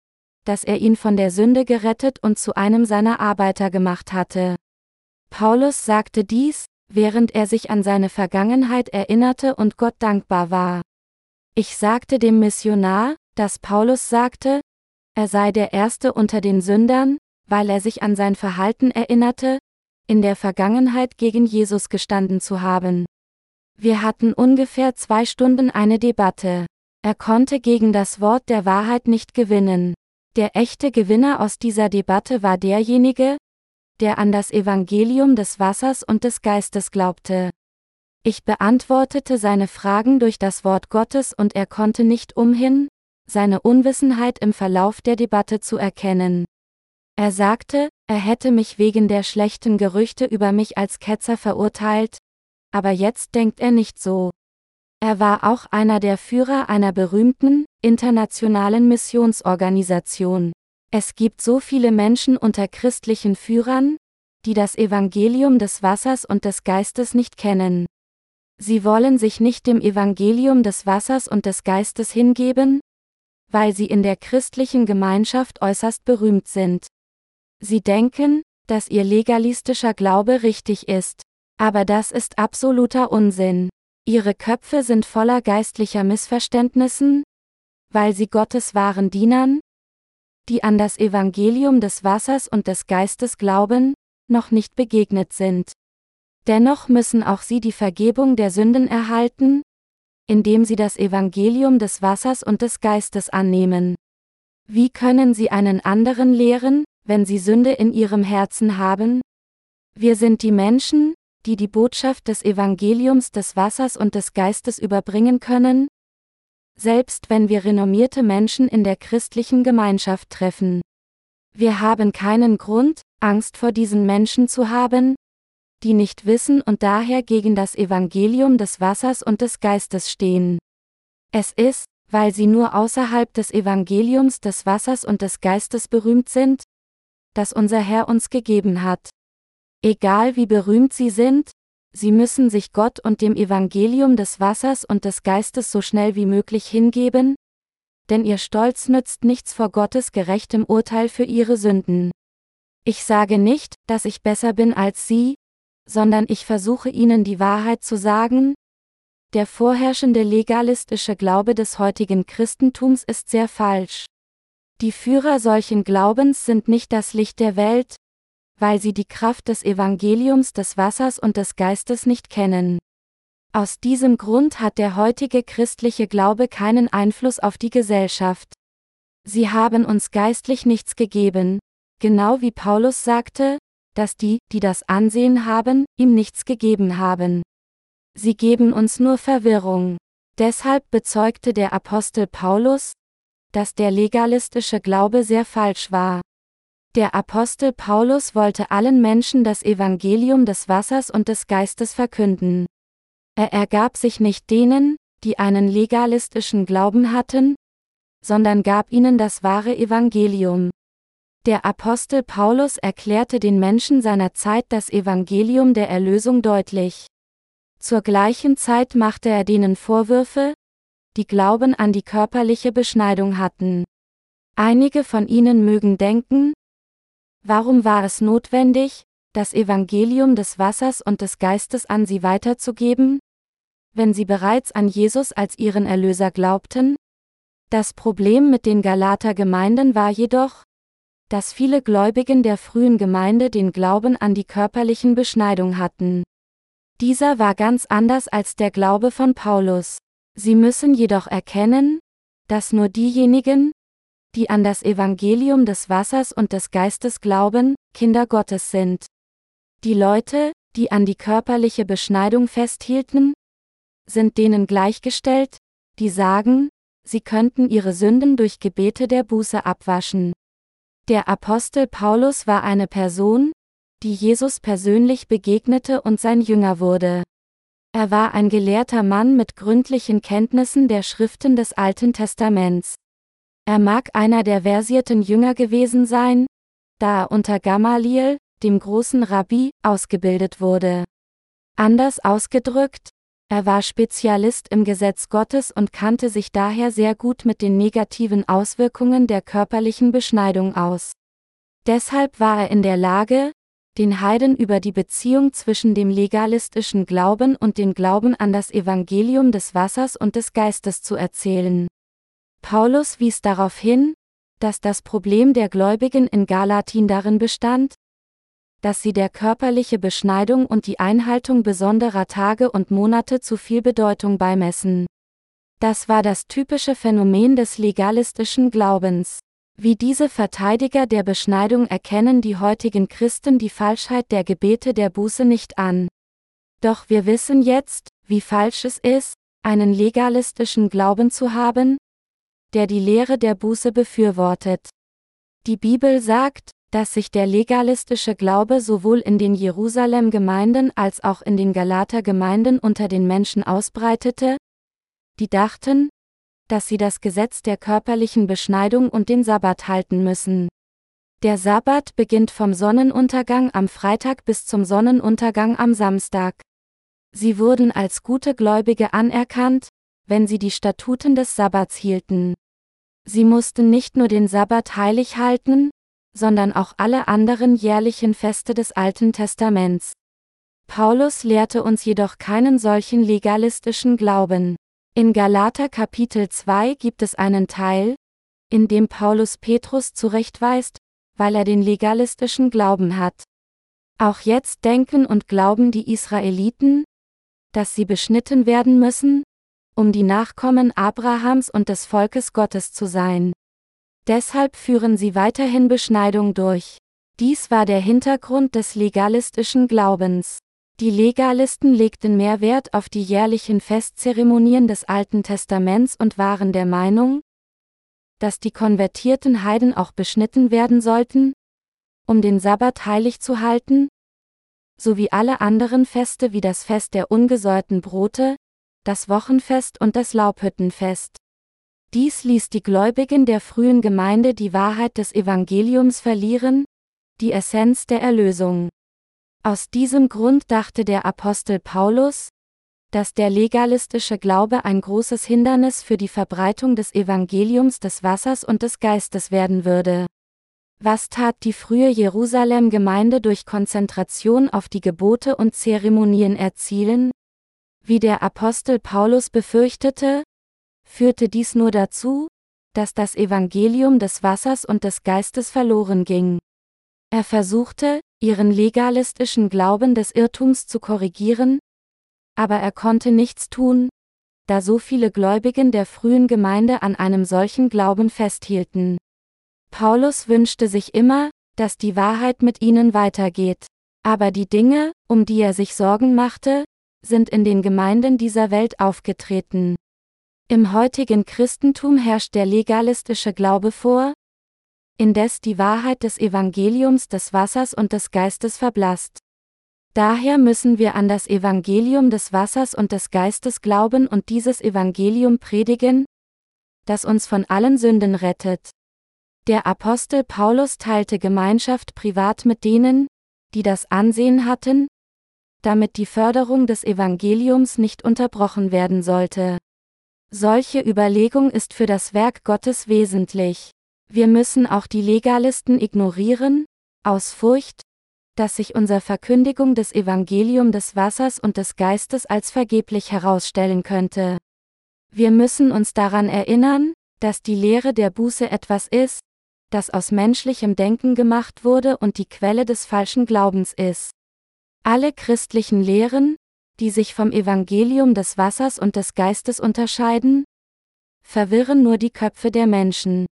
dass er ihn von der Sünde gerettet und zu einem seiner Arbeiter gemacht hatte. Paulus sagte dies, während er sich an seine Vergangenheit erinnerte und Gott dankbar war. Ich sagte dem Missionar, dass Paulus sagte, er sei der Erste unter den Sündern, weil er sich an sein Verhalten erinnerte, in der Vergangenheit gegen Jesus gestanden zu haben. Wir hatten ungefähr zwei Stunden eine Debatte. Er konnte gegen das Wort der Wahrheit nicht gewinnen. Der echte Gewinner aus dieser Debatte war derjenige, der an das Evangelium des Wassers und des Geistes glaubte. Ich beantwortete seine Fragen durch das Wort Gottes und er konnte nicht umhin, seine Unwissenheit im Verlauf der Debatte zu erkennen. Er sagte, er hätte mich wegen der schlechten Gerüchte über mich als Ketzer verurteilt, aber jetzt denkt er nicht so. Er war auch einer der Führer einer berühmten, internationalen Missionsorganisation. Es gibt so viele Menschen unter christlichen Führern, die das Evangelium des Wassers und des Geistes nicht kennen. Sie wollen sich nicht dem Evangelium des Wassers und des Geistes hingeben, weil sie in der christlichen Gemeinschaft äußerst berühmt sind. Sie denken, dass ihr legalistischer Glaube richtig ist. Aber das ist absoluter Unsinn. Ihre Köpfe sind voller geistlicher Missverständnissen, weil sie Gottes wahren Dienern, die an das Evangelium des Wassers und des Geistes glauben, noch nicht begegnet sind. Dennoch müssen auch sie die Vergebung der Sünden erhalten, indem sie das Evangelium des Wassers und des Geistes annehmen. Wie können sie einen anderen lehren, wenn sie Sünde in ihrem Herzen haben? Wir sind die Menschen, die die Botschaft des Evangeliums des Wassers und des Geistes überbringen können? Selbst wenn wir renommierte Menschen in der christlichen Gemeinschaft treffen. Wir haben keinen Grund, Angst vor diesen Menschen zu haben, die nicht wissen und daher gegen das Evangelium des Wassers und des Geistes stehen. Es ist, weil sie nur außerhalb des Evangeliums des Wassers und des Geistes berühmt sind, das unser Herr uns gegeben hat. Egal wie berühmt sie sind, sie müssen sich Gott und dem Evangelium des Wassers und des Geistes so schnell wie möglich hingeben, denn ihr Stolz nützt nichts vor Gottes gerechtem Urteil für ihre Sünden. Ich sage nicht, dass ich besser bin als sie, sondern ich versuche ihnen die Wahrheit zu sagen, der vorherrschende legalistische Glaube des heutigen Christentums ist sehr falsch. Die Führer solchen Glaubens sind nicht das Licht der Welt, weil sie die Kraft des Evangeliums des Wassers und des Geistes nicht kennen. Aus diesem Grund hat der heutige christliche Glaube keinen Einfluss auf die Gesellschaft. Sie haben uns geistlich nichts gegeben, genau wie Paulus sagte, dass die, die das Ansehen haben, ihm nichts gegeben haben. Sie geben uns nur Verwirrung. Deshalb bezeugte der Apostel Paulus, dass der legalistische Glaube sehr falsch war. Der Apostel Paulus wollte allen Menschen das Evangelium des Wassers und des Geistes verkünden. Er ergab sich nicht denen, die einen legalistischen Glauben hatten, sondern gab ihnen das wahre Evangelium. Der Apostel Paulus erklärte den Menschen seiner Zeit das Evangelium der Erlösung deutlich. Zur gleichen Zeit machte er denen Vorwürfe, die Glauben an die körperliche Beschneidung hatten. Einige von ihnen mögen denken, Warum war es notwendig, das Evangelium des Wassers und des Geistes an sie weiterzugeben? Wenn sie bereits an Jesus als ihren Erlöser glaubten? Das Problem mit den Galater Gemeinden war jedoch, dass viele Gläubigen der frühen Gemeinde den Glauben an die körperlichen Beschneidung hatten. Dieser war ganz anders als der Glaube von Paulus. Sie müssen jedoch erkennen, dass nur diejenigen, die an das Evangelium des Wassers und des Geistes glauben, Kinder Gottes sind. Die Leute, die an die körperliche Beschneidung festhielten, sind denen gleichgestellt, die sagen, sie könnten ihre Sünden durch Gebete der Buße abwaschen. Der Apostel Paulus war eine Person, die Jesus persönlich begegnete und sein Jünger wurde. Er war ein gelehrter Mann mit gründlichen Kenntnissen der Schriften des Alten Testaments. Er mag einer der versierten Jünger gewesen sein, da er unter Gamaliel, dem großen Rabbi, ausgebildet wurde. Anders ausgedrückt, er war Spezialist im Gesetz Gottes und kannte sich daher sehr gut mit den negativen Auswirkungen der körperlichen Beschneidung aus. Deshalb war er in der Lage, den Heiden über die Beziehung zwischen dem legalistischen Glauben und dem Glauben an das Evangelium des Wassers und des Geistes zu erzählen. Paulus wies darauf hin, dass das Problem der Gläubigen in Galatin darin bestand, dass sie der körperliche Beschneidung und die Einhaltung besonderer Tage und Monate zu viel Bedeutung beimessen. Das war das typische Phänomen des legalistischen Glaubens. Wie diese Verteidiger der Beschneidung erkennen die heutigen Christen die Falschheit der Gebete der Buße nicht an. Doch wir wissen jetzt, wie falsch es ist, einen legalistischen Glauben zu haben, der die Lehre der Buße befürwortet. Die Bibel sagt, dass sich der legalistische Glaube sowohl in den Jerusalem-Gemeinden als auch in den Galater-Gemeinden unter den Menschen ausbreitete, die dachten, dass sie das Gesetz der körperlichen Beschneidung und den Sabbat halten müssen. Der Sabbat beginnt vom Sonnenuntergang am Freitag bis zum Sonnenuntergang am Samstag. Sie wurden als gute Gläubige anerkannt, wenn sie die Statuten des Sabbats hielten. Sie mussten nicht nur den Sabbat heilig halten, sondern auch alle anderen jährlichen Feste des Alten Testaments. Paulus lehrte uns jedoch keinen solchen legalistischen Glauben. In Galater Kapitel 2 gibt es einen Teil, in dem Paulus Petrus zurechtweist, weil er den legalistischen Glauben hat. Auch jetzt denken und glauben die Israeliten, dass sie beschnitten werden müssen, um die Nachkommen Abrahams und des Volkes Gottes zu sein. Deshalb führen sie weiterhin Beschneidung durch. Dies war der Hintergrund des legalistischen Glaubens. Die Legalisten legten mehr Wert auf die jährlichen Festzeremonien des Alten Testaments und waren der Meinung, dass die konvertierten Heiden auch beschnitten werden sollten, um den Sabbat heilig zu halten, sowie alle anderen Feste wie das Fest der ungesäuerten Brote, das Wochenfest und das Laubhüttenfest. Dies ließ die Gläubigen der frühen Gemeinde die Wahrheit des Evangeliums verlieren, die Essenz der Erlösung. Aus diesem Grund dachte der Apostel Paulus, dass der legalistische Glaube ein großes Hindernis für die Verbreitung des Evangeliums des Wassers und des Geistes werden würde. Was tat die frühe Jerusalem-Gemeinde durch Konzentration auf die Gebote und Zeremonien erzielen? Wie der Apostel Paulus befürchtete, führte dies nur dazu, dass das Evangelium des Wassers und des Geistes verloren ging. Er versuchte, ihren legalistischen Glauben des Irrtums zu korrigieren, aber er konnte nichts tun, da so viele Gläubigen der frühen Gemeinde an einem solchen Glauben festhielten. Paulus wünschte sich immer, dass die Wahrheit mit ihnen weitergeht. Aber die Dinge, um die er sich Sorgen machte, sind in den Gemeinden dieser Welt aufgetreten. Im heutigen Christentum herrscht der legalistische Glaube vor, indes die Wahrheit des Evangeliums des Wassers und des Geistes verblasst. Daher müssen wir an das Evangelium des Wassers und des Geistes glauben und dieses Evangelium predigen, das uns von allen Sünden rettet. Der Apostel Paulus teilte Gemeinschaft privat mit denen, die das Ansehen hatten, damit die Förderung des Evangeliums nicht unterbrochen werden sollte. Solche Überlegung ist für das Werk Gottes wesentlich. Wir müssen auch die Legalisten ignorieren, aus Furcht, dass sich unser Verkündigung des Evangelium des Wassers und des Geistes als vergeblich herausstellen könnte. Wir müssen uns daran erinnern, dass die Lehre der Buße etwas ist, das aus menschlichem Denken gemacht wurde und die Quelle des falschen Glaubens ist. Alle christlichen Lehren, die sich vom Evangelium des Wassers und des Geistes unterscheiden? Verwirren nur die Köpfe der Menschen.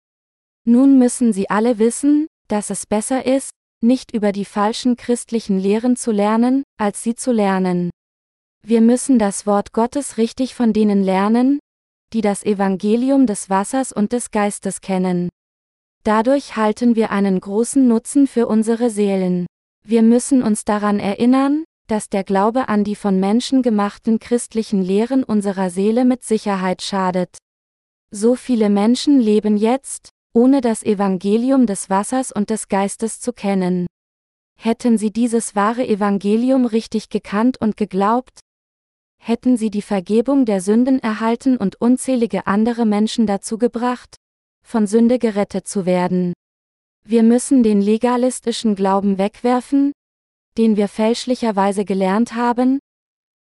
Nun müssen sie alle wissen, dass es besser ist, nicht über die falschen christlichen Lehren zu lernen, als sie zu lernen. Wir müssen das Wort Gottes richtig von denen lernen, die das Evangelium des Wassers und des Geistes kennen. Dadurch halten wir einen großen Nutzen für unsere Seelen. Wir müssen uns daran erinnern, dass der Glaube an die von Menschen gemachten christlichen Lehren unserer Seele mit Sicherheit schadet. So viele Menschen leben jetzt, ohne das Evangelium des Wassers und des Geistes zu kennen. Hätten sie dieses wahre Evangelium richtig gekannt und geglaubt, hätten sie die Vergebung der Sünden erhalten und unzählige andere Menschen dazu gebracht, von Sünde gerettet zu werden. Wir müssen den legalistischen Glauben wegwerfen, den wir fälschlicherweise gelernt haben,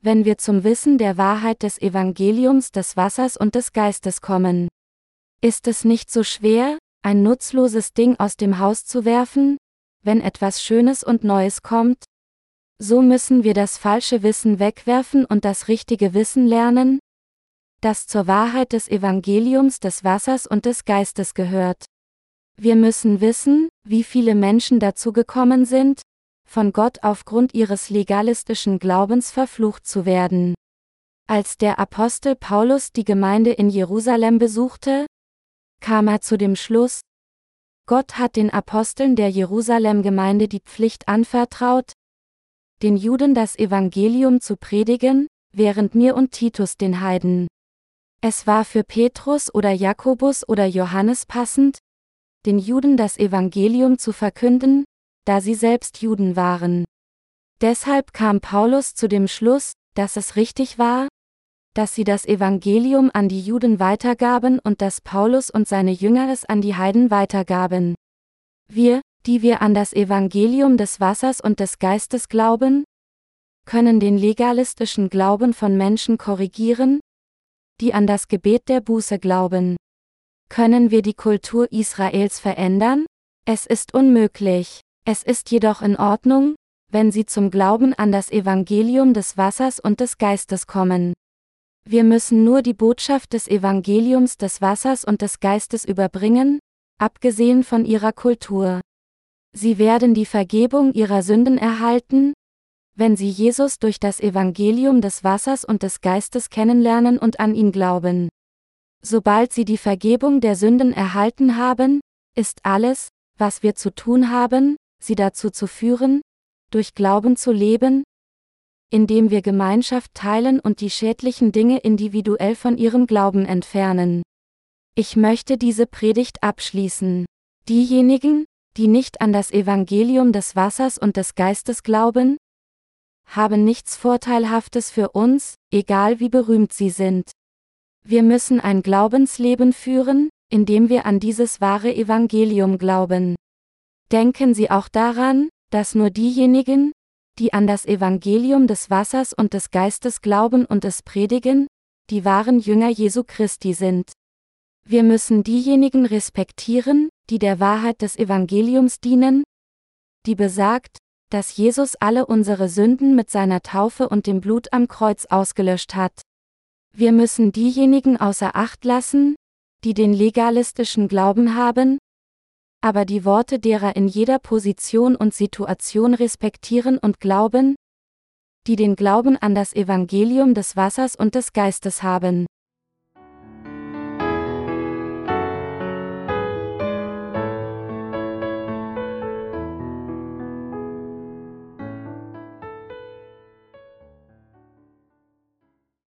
wenn wir zum Wissen der Wahrheit des Evangeliums des Wassers und des Geistes kommen. Ist es nicht so schwer, ein nutzloses Ding aus dem Haus zu werfen, wenn etwas Schönes und Neues kommt? So müssen wir das falsche Wissen wegwerfen und das richtige Wissen lernen, das zur Wahrheit des Evangeliums des Wassers und des Geistes gehört. Wir müssen wissen, wie viele Menschen dazu gekommen sind, von Gott aufgrund ihres legalistischen Glaubens verflucht zu werden. Als der Apostel Paulus die Gemeinde in Jerusalem besuchte, kam er zu dem Schluss, Gott hat den Aposteln der Jerusalem-Gemeinde die Pflicht anvertraut, den Juden das Evangelium zu predigen, während mir und Titus den Heiden. Es war für Petrus oder Jakobus oder Johannes passend, den Juden das Evangelium zu verkünden, da sie selbst Juden waren. Deshalb kam Paulus zu dem Schluss, dass es richtig war, dass sie das Evangelium an die Juden weitergaben und dass Paulus und seine Jünger es an die Heiden weitergaben. Wir, die wir an das Evangelium des Wassers und des Geistes glauben, können den legalistischen Glauben von Menschen korrigieren, die an das Gebet der Buße glauben. Können wir die Kultur Israels verändern? Es ist unmöglich. Es ist jedoch in Ordnung, wenn sie zum Glauben an das Evangelium des Wassers und des Geistes kommen. Wir müssen nur die Botschaft des Evangeliums des Wassers und des Geistes überbringen, abgesehen von ihrer Kultur. Sie werden die Vergebung ihrer Sünden erhalten, wenn sie Jesus durch das Evangelium des Wassers und des Geistes kennenlernen und an ihn glauben. Sobald sie die Vergebung der Sünden erhalten haben, ist alles, was wir zu tun haben, sie dazu zu führen, durch Glauben zu leben, indem wir Gemeinschaft teilen und die schädlichen Dinge individuell von ihrem Glauben entfernen. Ich möchte diese Predigt abschließen. Diejenigen, die nicht an das Evangelium des Wassers und des Geistes glauben, haben nichts Vorteilhaftes für uns, egal wie berühmt sie sind. Wir müssen ein Glaubensleben führen, indem wir an dieses wahre Evangelium glauben. Denken Sie auch daran, dass nur diejenigen, die an das Evangelium des Wassers und des Geistes glauben und es predigen, die wahren Jünger Jesu Christi sind. Wir müssen diejenigen respektieren, die der Wahrheit des Evangeliums dienen, die besagt, dass Jesus alle unsere Sünden mit seiner Taufe und dem Blut am Kreuz ausgelöscht hat. Wir müssen diejenigen außer Acht lassen, die den legalistischen Glauben haben, aber die Worte derer in jeder Position und Situation respektieren und glauben, die den Glauben an das Evangelium des Wassers und des Geistes haben.